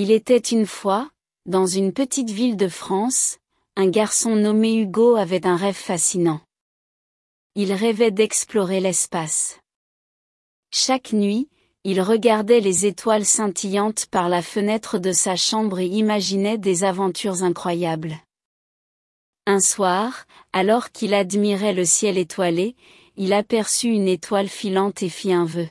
Il était une fois, dans une petite ville de France, un garçon nommé Hugo avait un rêve fascinant. Il rêvait d'explorer l'espace. Chaque nuit, il regardait les étoiles scintillantes par la fenêtre de sa chambre et imaginait des aventures incroyables. Un soir, alors qu'il admirait le ciel étoilé, il aperçut une étoile filante et fit un vœu.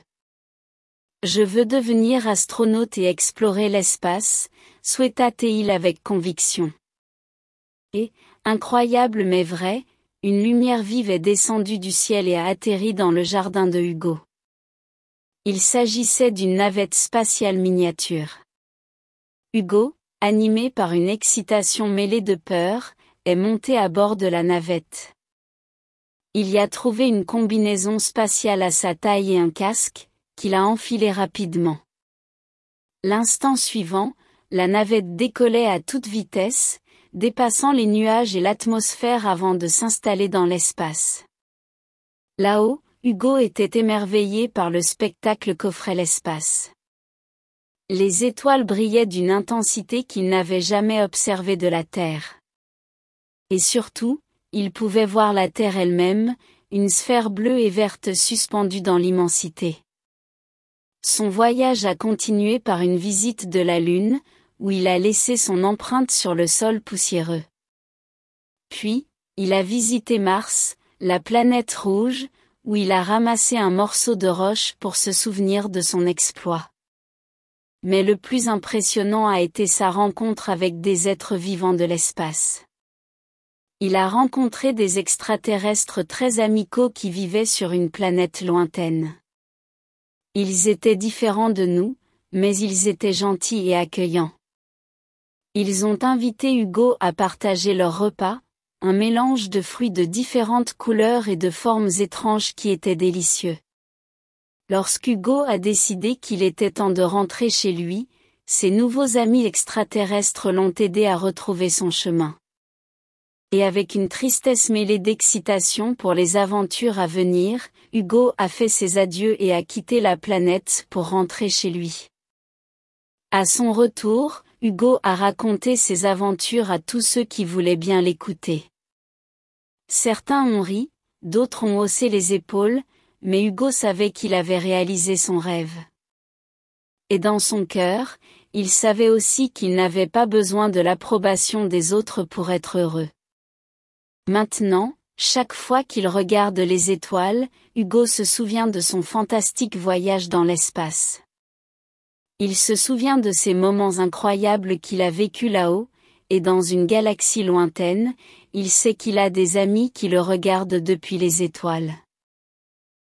Je veux devenir astronaute et explorer l'espace, souhaita-t-il avec conviction. Et, incroyable mais vrai, une lumière vive est descendue du ciel et a atterri dans le jardin de Hugo. Il s'agissait d'une navette spatiale miniature. Hugo, animé par une excitation mêlée de peur, est monté à bord de la navette. Il y a trouvé une combinaison spatiale à sa taille et un casque, qu'il a enfilé rapidement. L'instant suivant, la navette décollait à toute vitesse, dépassant les nuages et l'atmosphère avant de s'installer dans l'espace. Là-haut, Hugo était émerveillé par le spectacle qu'offrait l'espace. Les étoiles brillaient d'une intensité qu'il n'avait jamais observée de la Terre. Et surtout, il pouvait voir la Terre elle-même, une sphère bleue et verte suspendue dans l'immensité. Son voyage a continué par une visite de la Lune, où il a laissé son empreinte sur le sol poussiéreux. Puis, il a visité Mars, la planète rouge, où il a ramassé un morceau de roche pour se souvenir de son exploit. Mais le plus impressionnant a été sa rencontre avec des êtres vivants de l'espace. Il a rencontré des extraterrestres très amicaux qui vivaient sur une planète lointaine. Ils étaient différents de nous, mais ils étaient gentils et accueillants. Ils ont invité Hugo à partager leur repas, un mélange de fruits de différentes couleurs et de formes étranges qui était délicieux. Lorsqu'Hugo a décidé qu'il était temps de rentrer chez lui, ses nouveaux amis extraterrestres l'ont aidé à retrouver son chemin et avec une tristesse mêlée d'excitation pour les aventures à venir, Hugo a fait ses adieux et a quitté la planète pour rentrer chez lui. À son retour, Hugo a raconté ses aventures à tous ceux qui voulaient bien l'écouter. Certains ont ri, d'autres ont haussé les épaules, mais Hugo savait qu'il avait réalisé son rêve. Et dans son cœur, il savait aussi qu'il n'avait pas besoin de l'approbation des autres pour être heureux. Maintenant, chaque fois qu'il regarde les étoiles, Hugo se souvient de son fantastique voyage dans l'espace. Il se souvient de ces moments incroyables qu'il a vécus là-haut, et dans une galaxie lointaine, il sait qu'il a des amis qui le regardent depuis les étoiles.